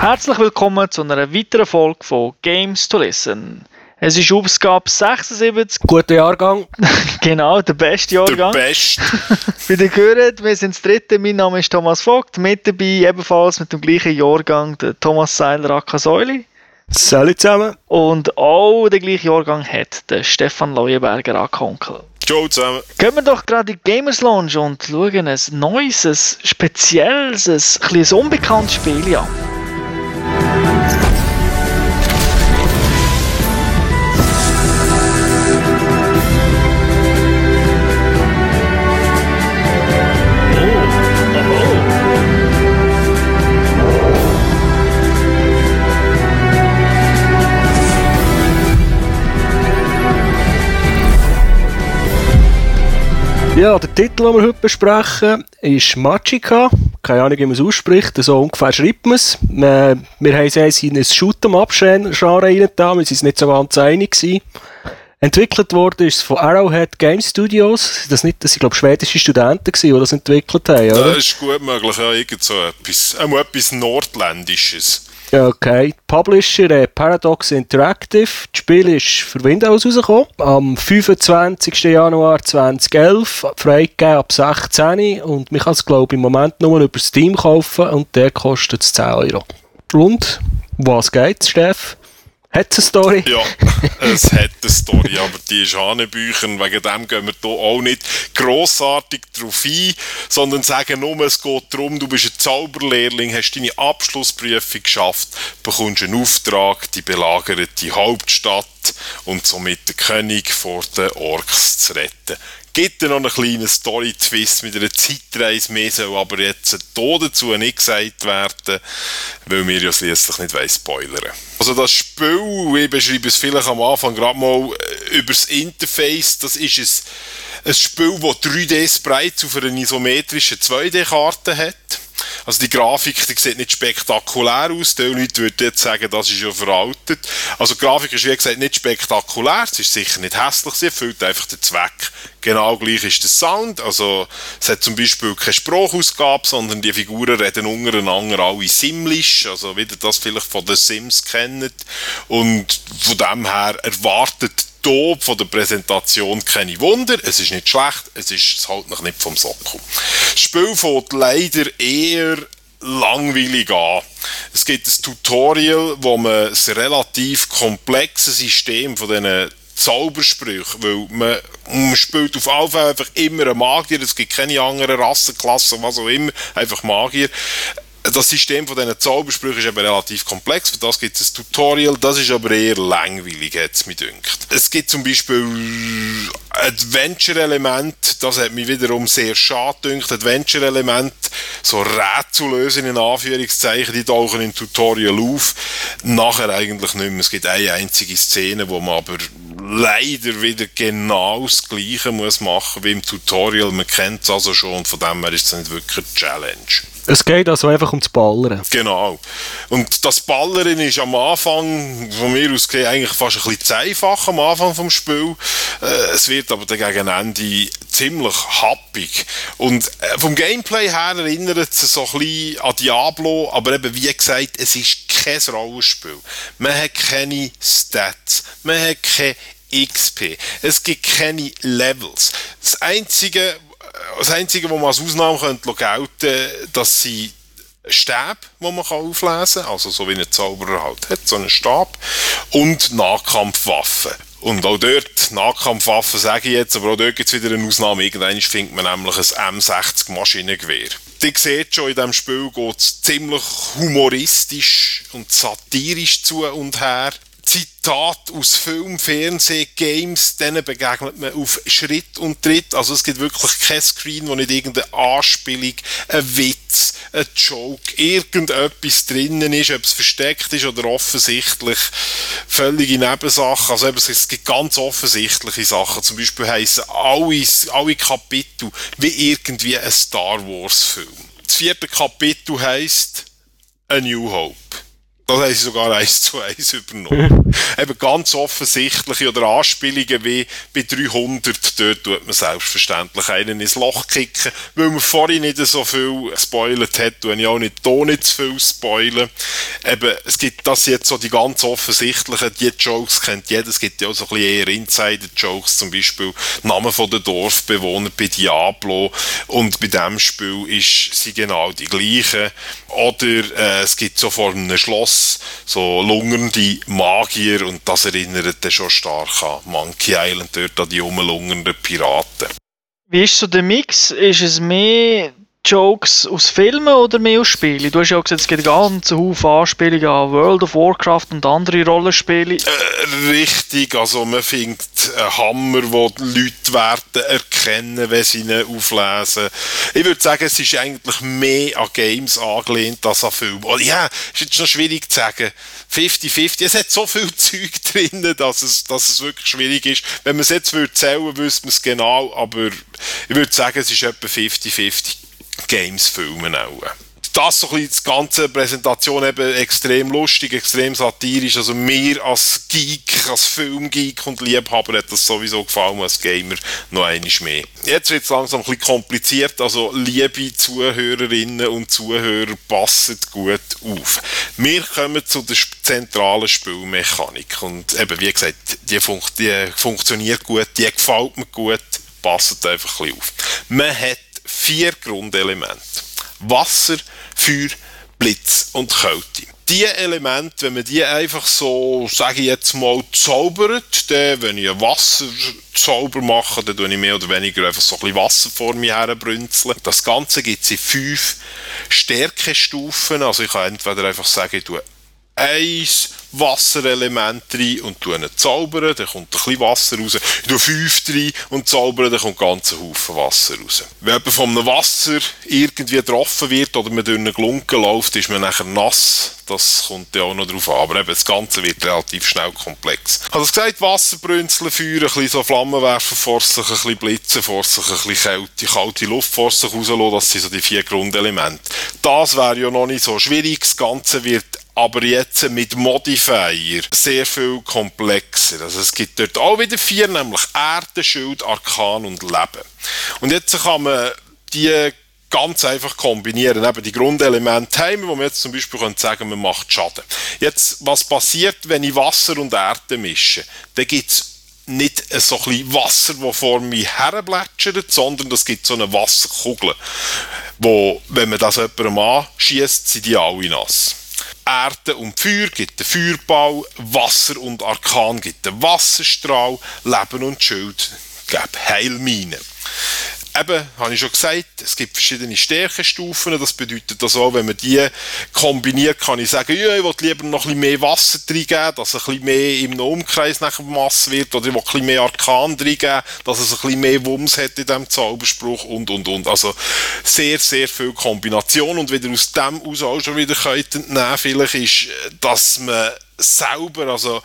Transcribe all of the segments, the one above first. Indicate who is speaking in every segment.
Speaker 1: Herzlich willkommen zu einer weiteren Folge von Games to Listen. Es ist Ausgabe 76.
Speaker 2: Guter Jahrgang.
Speaker 1: genau, der beste Jahrgang.
Speaker 3: Der beste.
Speaker 1: Wie ihr gehört, wir sind das dritte. Mein Name ist Thomas Vogt. Mit dabei ebenfalls mit dem gleichen Jahrgang der Thomas Seiler Akasäuli.
Speaker 2: Salut zusammen.
Speaker 1: Und auch den gleichen Jahrgang hat der Stefan Leuenberger Akonkel.
Speaker 3: Ciao zusammen.
Speaker 1: Gehen wir doch gerade in die Gamers Lounge und schauen ein neues, ein spezielles, ein, ein, unbekanntes Spiel an.
Speaker 2: Ja, der Titel, den wir heute besprechen, ist Machika. Keine Ahnung, wie man es ausspricht. So ungefähr schreibt man es. Äh, wir haben es in ein Shoot'em-up-Genre reingetan. Wir uns nicht so ganz einig. Gewesen. Entwickelt wurde es von Arrowhead Game Studios. Das nicht, das sind, glaube schwedische Studenten die das entwickelt haben, oder?
Speaker 3: Das ist gut möglich, ja, irgend so etwas. Auch etwas Nordländisches.
Speaker 2: Okay. Publisher äh, Paradox Interactive. Das Spiel ist für Windows rausgekommen. Am 25. Januar 2011. Freigegeben ab 16. Und man kann es, glaube ich, im Moment nur über Steam kaufen. Und der kostet 10 Euro. Und? Was geht's, Steff? Hat eine Story?
Speaker 3: Ja, es hat eine Story, aber die ist Hanebüchern. Wegen dem gehen wir hier auch nicht grossartig drauf ein, sondern sagen nur, es geht darum, du bist ein Zauberlehrling, hast deine Abschlussprüfung geschafft, bekommst einen Auftrag, die belagerte Hauptstadt und somit den König vor den Orks zu retten gibt noch einen kleinen Story-Twist mit einer Zeitreise mehr, soll aber jetzt hier dazu nicht gesagt werden, weil wir ja schließlich nicht spoilern Also das Spiel, ich beschreibe es vielleicht am Anfang gerade mal äh, über das Interface, das ist ein, ein Spiel, das 3D-Sprites auf einer isometrischen 2D-Karte hat. Also die Grafik, die sieht nicht spektakulär aus. Die Leute würden jetzt sagen, das ist ja veraltet. Also die Grafik ist wie gesagt nicht spektakulär. Es ist sicher nicht hässlich. Sie erfüllt einfach den Zweck. Genau gleich ist der Sound. Also es hat zum Beispiel keine Sprachausgabe, sondern die Figuren reden untereinander alle Simlisch. Also wie ihr das vielleicht von den Sims kennt. Und von dem her erwartet hier von der Präsentation keine Wunder. Es ist nicht schlecht, es ist halt noch nicht vom Sockel. Das Spiel fängt leider eher langweilig an. Es gibt ein Tutorial, wo man das relativ komplexe System von diesen Zaubersprüchen, weil man, man spielt auf jeden Fall einfach immer einen Magier, es gibt keine anderen Rassenklassen, was auch immer, einfach Magier das System von diesen Zaubersprüchen ist eben relativ komplex, für das gibt es ein Tutorial, das ist aber eher langweilig, hat es mir dünkt. Es gibt zum Beispiel Adventure-Element, das hat mich wiederum sehr schade dünkt. Adventure-Element, so Rätsellösen in Anführungszeichen, die tauchen im Tutorial auf. Nachher eigentlich nicht mehr. Es gibt eine einzige Szene, wo man aber leider wieder genau das Gleiche muss machen wie im Tutorial. Man kennt es also schon und von dem her ist es nicht wirklich eine Challenge.
Speaker 2: Es geht also einfach ums Ballern.
Speaker 3: Genau. Und das Ballern ist am Anfang, von mir aus gesehen, eigentlich fast ein bisschen zu einfach am Anfang vom Spiel. Äh, es wird aber dann gegen Ende ziemlich happig. Und äh, vom Gameplay her erinnert es so ein bisschen an Diablo, aber eben wie gesagt, es ist kein Rollenspiel. Man hat keine Stats, man hat keine XP, es gibt keine Levels. Das Einzige, das Einzige, was man als Ausnahme könnte gelten dass sie Stäbe, die man auflesen kann, also so wie ein Zauberer halt hat, so einen Stab, und Nahkampfwaffen. Und auch dort, Nahkampfwaffen sage ich jetzt, aber auch dort gibt es wieder eine Ausnahme. Irgendwann findet man nämlich ein M60 Maschinengewehr. Ihr seht schon, in diesem Spiel geht es ziemlich humoristisch und satirisch zu und her. Zitat aus Film, Fernsehen, Games, denen begegnet man auf Schritt und Tritt. Also es gibt wirklich kein Screen, wo nicht irgendeine Anspielung, ein Witz, ein Joke, irgendetwas drinnen ist, ob es versteckt ist oder offensichtlich völlige Nebensachen. Also eben, es gibt ganz offensichtliche Sachen. Zum Beispiel heißen alle, alle Kapitel wie irgendwie ein Star Wars Film. Das vierte Kapitel heißt A New Hope. Das haben sie sogar eins zu eins übernommen. Eben ganz offensichtliche oder Anspielungen wie bei 300, dort tut man selbstverständlich einen ins Loch kicken, weil man vorhin nicht so viel gespoilt hat, und ich auch nicht hier nicht zu viel spoilen. Eben, es gibt das jetzt so die ganz offensichtlichen, die Jokes kennt jeder, es gibt ja auch so ein bisschen eher Insider-Jokes, zum Beispiel Namen von den Dorfbewohnern bei Diablo und bei dem Spiel ist sie genau die gleiche. Oder äh, es gibt so vor einem Schloss so lungernde Magier und das erinnert dann schon stark an Monkey Island, dort an die rumlungernden Piraten.
Speaker 1: Wie ist so der Mix? Ist es mehr Jokes aus Filmen oder mehr aus Spielen? Du hast ja gesagt, es gibt ganz Haufen Anspielungen an World of Warcraft und andere Rollenspiele.
Speaker 3: Äh, richtig, also man findet einen Hammer, wo die Leute werden erkennen, wenn sie ihn auflesen. Ich würde sagen, es ist eigentlich mehr an Games angelehnt als an Filme. Oh, ja, ist jetzt noch schwierig zu sagen. 50-50, es hat so viel Zeug drin, dass es, dass es wirklich schwierig ist. Wenn man es jetzt würde zählen, wüsste man es genau, aber ich würde sagen, es ist etwa 50-50. Games filmen auch. Das so ein bisschen, die ganze Präsentation eben extrem lustig, extrem satirisch. Also mir als Geek, als Filmgeek und Liebhaber hat das sowieso gefallen, als Gamer noch einmal mehr. Jetzt wird es langsam ein bisschen kompliziert, also liebe Zuhörerinnen und Zuhörer, passet gut auf. Wir kommen zu der zentralen Spielmechanik und eben, wie gesagt, die, fun die funktioniert gut, die gefällt mir gut, passet einfach ein bisschen auf. Man hat vier Grundelemente. Wasser, Feuer, Blitz und Kälte. Diese Elemente, wenn man die einfach so, sage ich jetzt mal, zaubert, dann, wenn ich einen Wasserzauber mache, dann tue ich mehr oder weniger einfach so ein bisschen Wasser vor mir herbrünzeln. Das Ganze gibt es in fünf Stärkestufen. Also ich kann entweder einfach sagen, ich tue eins Wasserelement rein und zaubern, dann kommt ein bisschen Wasser raus. Ich tue fünf rein und zaubern, dann kommt ein Haufen Wasser raus. Wenn jemand von einem Wasser irgendwie getroffen wird oder man durch einen Glunken läuft, ist man nachher nass. Das kommt ja auch noch drauf an. Aber eben, das Ganze wird relativ schnell komplex. Ich habe gesagt, Wasserbrünzeln, Feuer, ein bisschen so Flammen werfen vor ein bisschen blitzen vor ein bisschen Kälte, kalte Luft vor sich rauslassen. Das sind so die vier Grundelemente. Das wäre ja noch nicht so schwierig. Das Ganze wird aber jetzt mit Modifier sehr viel komplexer. Also es gibt dort auch wieder vier, nämlich Erde, Schild, Arkan und Leben. Und jetzt kann man die ganz einfach kombinieren. Eben die Grundelemente haben wo man jetzt zum Beispiel könnte sagen, man macht Schaden. Jetzt, was passiert, wenn ich Wasser und Erde mische? Dann gibt es nicht so ein bisschen Wasser, das vor mir herblätschert, sondern es gibt so eine Wasserkugel, wo, wenn man das jemandem anschießt, sind die alle nass. Erde und Feuer gibt den Feuerball, Wasser und Arkan gibt den Wasserstrahl, Leben und Schild gibt Heilmine eben, habe ich schon gesagt, es gibt verschiedene Stärkestufen. Das bedeutet das auch, wenn man die kombiniert, kann ich sagen, ja, ich will lieber noch ein bisschen mehr Wasser reingeben, dass es ein bisschen mehr im Umkreis nachher Masse wird, oder ich will ein bisschen mehr Arkan reingeben, dass es ein bisschen mehr Wumms hat in diesem Zauberspruch und, und, und. Also sehr, sehr viel Kombination und wieder aus dem aus auch schon wieder entnehmen, vielleicht ist, dass man selber, also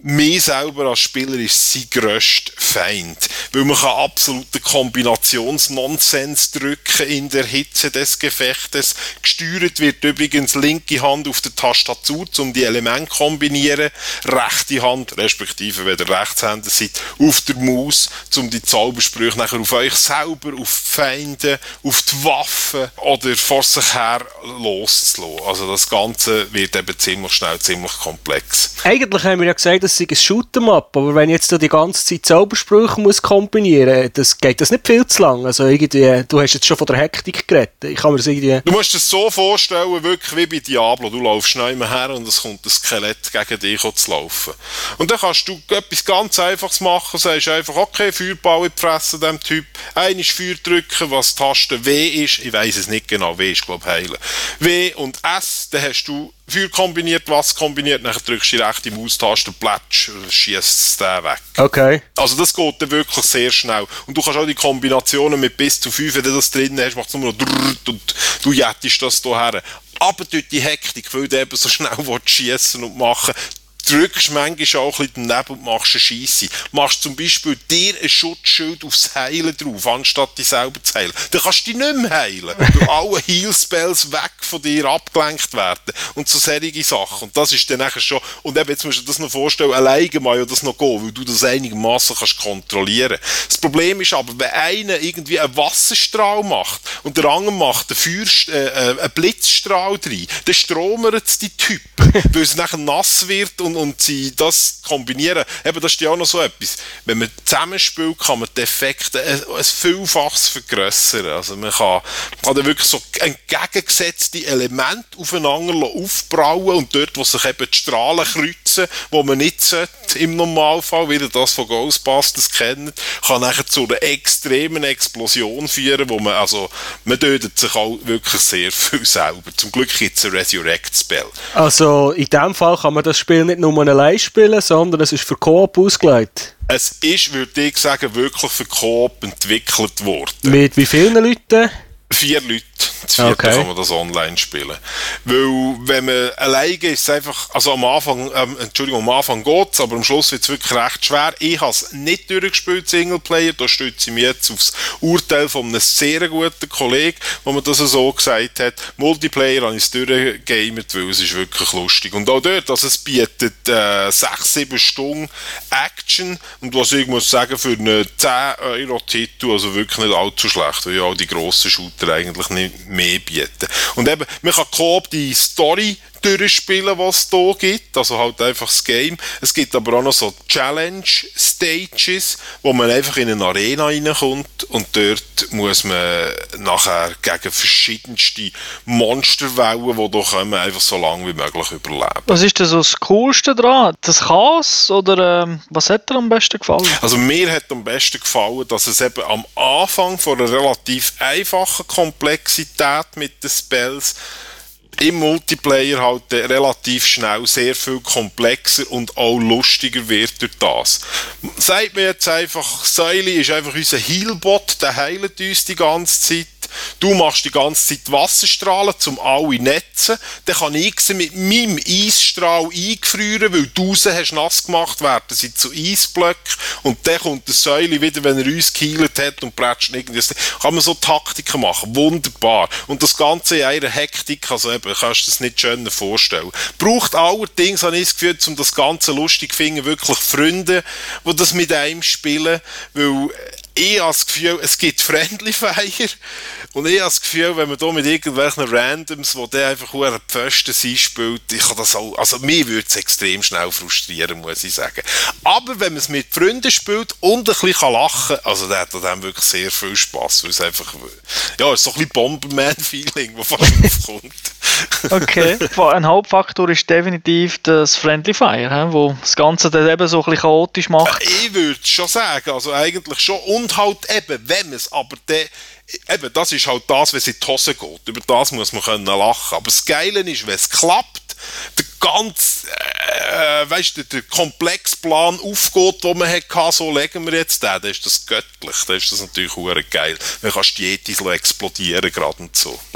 Speaker 3: mir selber als Spieler ist sein grösster Feind. Weil man kann absoluten Kombinationsnonsens drücken in der Hitze des Gefechtes. Gesteuert wird übrigens linke Hand auf der Tastatur, um die Elemente zu kombinieren. Rechte Hand, respektive wenn ihr Rechtshänder seid, auf der Maus, um die Zaubersprüche nachher auf euch selber, auf die Feinde, auf die Waffen oder vor sich her loszulassen. Also das Ganze wird eben ziemlich schnell ziemlich komplex.
Speaker 2: Eigentlich haben wir ja gesagt, das sei ein Shoot'em-up, aber wenn ich jetzt die ganze Zeit Zaubersprüche muss kombinieren muss, geht das nicht viel zu lang. Also irgendwie, du hast jetzt schon von der Hektik geredet. Ich kann mir das irgendwie...
Speaker 3: Du musst es so vorstellen, wirklich wie bei Diablo. Du laufst schnell her und es kommt ein Skelett gegen dich zu laufen. Und dann kannst du etwas ganz Einfaches machen, sagst einfach, okay, Feuerball in die Fresse dem Typ, einmal Feuer drücken, was die Taste W ist, ich weiß es nicht genau, W ist glaube ich heilen. W und S, dann hast du Feuer kombiniert, was kombiniert, dann drückst du die rechte Maustaste, plätsch, schießt es den weg.
Speaker 2: Okay.
Speaker 3: Also das geht dann wirklich sehr schnell. Und du kannst auch die Kombinationen mit bis zu 5, wenn du das drin hast, macht es nur noch und du jettest das hierher. Aber durch die Hektik, weil du eben so schnell schießen und machen drückst manchmal auch ein bisschen daneben und machst eine Scheisse. Machst zum Beispiel dir ein Schutzschild aufs Heilen drauf, anstatt dich selber zu heilen. Dann kannst du dich nicht mehr heilen, weil alle Heal-Spells weg von dir abgelenkt werden. Und so solche Sachen. Und das ist dann nachher schon, und eben jetzt musst du dir das noch vorstellen, alleine mal ja das noch gehen, weil du das einigermaßen kannst kontrollieren. Das Problem ist aber, wenn einer irgendwie einen Wasserstrahl macht und der andere macht einen, Feuer, äh, äh, einen Blitzstrahl rein, dann stromert es die Typen, weil es nachher nass wird und, und sie das kombinieren. Eben, das ist ja auch noch so etwas. Wenn man zusammenspielt, kann man die Effekte ein, Vielfaches vergrößern. Also man kann, kann dann wirklich so entgegengesetzte Elemente aufeinander aufbrauen und dort, wo sich eben die Strahlen kreuzen, wo man nicht sollte, im Normalfall, wie ihr das von Ghostbusters kennt, kann nachher zu einer extremen Explosion führen, wo man, also, man tötet sich auch wirklich sehr viel selber. Zum Glück gibt es ein Resurrect-Spell.
Speaker 2: Also, in dem Fall kann man das Spiel nicht nur allein spielen, sondern es ist für Coop ausgelegt.
Speaker 3: Es ist, würde ich sagen, wirklich für Coop entwickelt worden.
Speaker 2: Mit wie vielen Leuten?
Speaker 3: Vier Leute. Das vierte okay. kann man das online spielen. Weil, wenn man alleine ist, es einfach, also am Anfang, ähm, Entschuldigung, am Anfang geht's, aber am Schluss wird es wirklich recht schwer. Ich habe es nicht durchgespielt, Singleplayer, da stütze ich mich jetzt aufs Urteil von einem sehr guten Kollegen, wo man das so gesagt hat. Multiplayer habe ich es durchgegamet, weil es ist wirklich lustig. Und auch dort, also es bietet äh, 6, 7 Stunden Action und was ich muss sagen, für einen 10 Euro Titel, also wirklich nicht allzu schlecht, weil ja auch die grossen Shooter eigentlich nicht mehr bieten. Und eben, man kann Coop die Story durchspielen, was es hier gibt. Also halt einfach das Game. Es gibt aber auch noch so Challenge-Stages, wo man einfach in eine Arena reinkommt und dort muss man nachher gegen verschiedenste Monsterwellen, die da kommen, einfach so lange wie möglich überleben.
Speaker 1: Was ist denn so das Coolste daran? Das Chaos oder ähm, was hat dir am besten gefallen?
Speaker 3: Also mir hat am besten gefallen, dass es eben am Anfang von einer relativ einfachen Komplexität mit den Spells im Multiplayer halt relativ schnell sehr viel komplexer und auch lustiger wird durch das. Sagt mir jetzt einfach, Säuli ist einfach unser Healbot, der heilt uns die ganze Zeit du machst die ganze Zeit Wasserstrahlen, zum alle netzen, dann kann ich sie mit meinem Eisstrahl eingefrieren, weil du sie hast nass gemacht, werden sie zu Eisblöcken. Und dann kommt der Säule wieder, wenn er uns geheilt hat und prätscht irgendwie, kann man so Taktiken machen, wunderbar. Und das Ganze in einer Hektik, also eben, kannst du das nicht schöner vorstellen. Braucht allerdings, habe ich das Gefühl, um das Ganze lustig zu finden, wirklich Freunde, die das mit einem spielen, weil ich habe das Gefühl, es gibt Friendly Fire und ich habe das Gefühl, wenn man da mit irgendwelchen Randoms, wo der einfach nur Pfosten sein spielt, ich kann das auch, also mir würde es extrem schnell frustrieren, muss ich sagen. Aber wenn man es mit Freunden spielt und ein bisschen lachen kann, also der hat dann wirklich sehr viel Spass, weil es einfach, ja, es ist so ein bisschen Bomberman-Feeling, das fast aufkommt.
Speaker 1: okay, ein Hauptfaktor ist definitiv das Friendly Fire, wo das Ganze dann eben so ein bisschen chaotisch macht.
Speaker 3: Ich würde schon sagen, also eigentlich schon und halt eben, wenn man es aber dann eben, das ist halt das, es in die Hose geht. Über das muss man können lachen. Aber das Geile ist, wenn es klappt, der ganze, äh, weißt du, der Komplexplan aufgeht, den man hatte, so legen wir jetzt den, dann ist das göttlich. Dann ist das natürlich auch geil. Dann kannst du die Yetis explodieren gerade und so.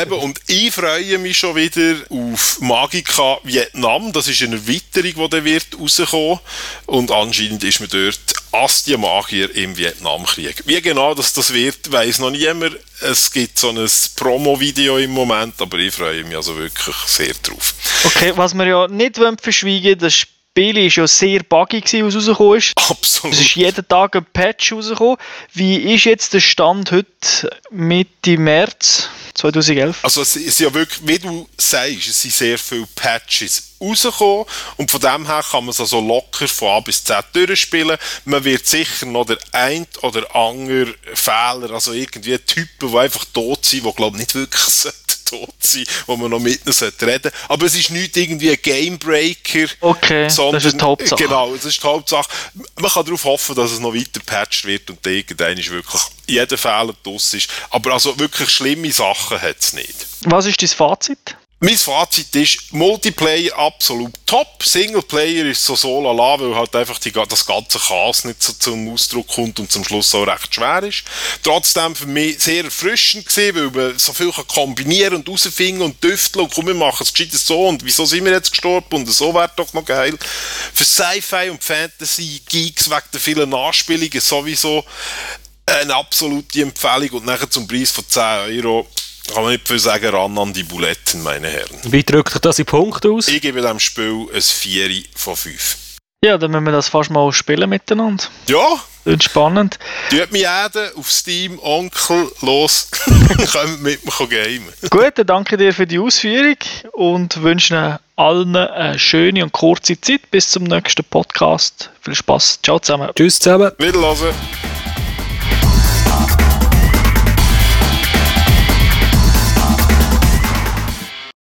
Speaker 3: Eben, und ich freue mich schon wieder auf Magica Vietnam. Das ist eine Erweiterung, die dann wird rauskommen. Und anscheinend ist man dort Astia Magier im Vietnamkrieg. Wie genau das, das wird, weiß noch niemand. Es gibt so ein Promo-Video im Moment, aber ich freue mich also wirklich sehr drauf.
Speaker 1: Okay, was wir ja nicht verschweigen das Spiel war ja sehr buggy, gewesen, was rausgekommen ist.
Speaker 3: Absolut.
Speaker 1: Es ist jeden Tag ein Patch rausgekommen. Wie ist jetzt der Stand heute Mitte März 2011?
Speaker 3: Also es ist ja wirklich, wie du sagst, es sind sehr viele Patches rausgekommen und von dem her kann man es also locker von A bis Z durchspielen. Man wird sicher noch der ein oder andere Fehler, also irgendwie Typen, die einfach tot sind, die glaube ich nicht wirklich tot sein, wo man noch mit ihnen reden Aber es ist nicht irgendwie ein Gamebreaker.
Speaker 1: Okay, sondern, das ist die Hauptsache.
Speaker 3: Genau, das ist die Hauptsache. Man kann darauf hoffen, dass es noch weiter patcht wird und irgendwann ist wirklich jeder Fehler draus ist. Aber also wirklich schlimme Sachen hat es nicht.
Speaker 1: Was ist dein Fazit?
Speaker 3: Mein Fazit ist, Multiplayer absolut top, Singleplayer ist so so lala, weil halt einfach die, das ganze Chaos nicht so zum Ausdruck kommt und zum Schluss auch recht schwer ist. Trotzdem für mich sehr erfrischend gewesen, weil man so viel kann kombinieren und rausfinden und düfteln und komm, wir machen es gescheit so und wieso sind wir jetzt gestorben und so wäre doch noch geil. Für Sci-Fi und Fantasy-Geeks wegen der vielen Anspielungen sowieso eine absolute Empfehlung und nachher zum Preis von 10 Euro kann man nicht viel sagen, ran an die Buletten, meine Herren.
Speaker 2: Wie drückt euch das in Punkt aus?
Speaker 3: Ich gebe dem Spiel ein 4 von 5.
Speaker 1: Ja, dann müssen wir das fast mal spielen miteinander.
Speaker 3: Ja,
Speaker 1: Wird spannend.
Speaker 3: tut mich jeden auf Steam, Onkel, los, kommt mit mir gamen.
Speaker 1: Gut, dann danke dir für die Ausführung und wünsche allen eine schöne und kurze Zeit. Bis zum nächsten Podcast. Viel Spaß. Ciao zusammen.
Speaker 2: Tschüss zusammen.
Speaker 3: Wiederhören.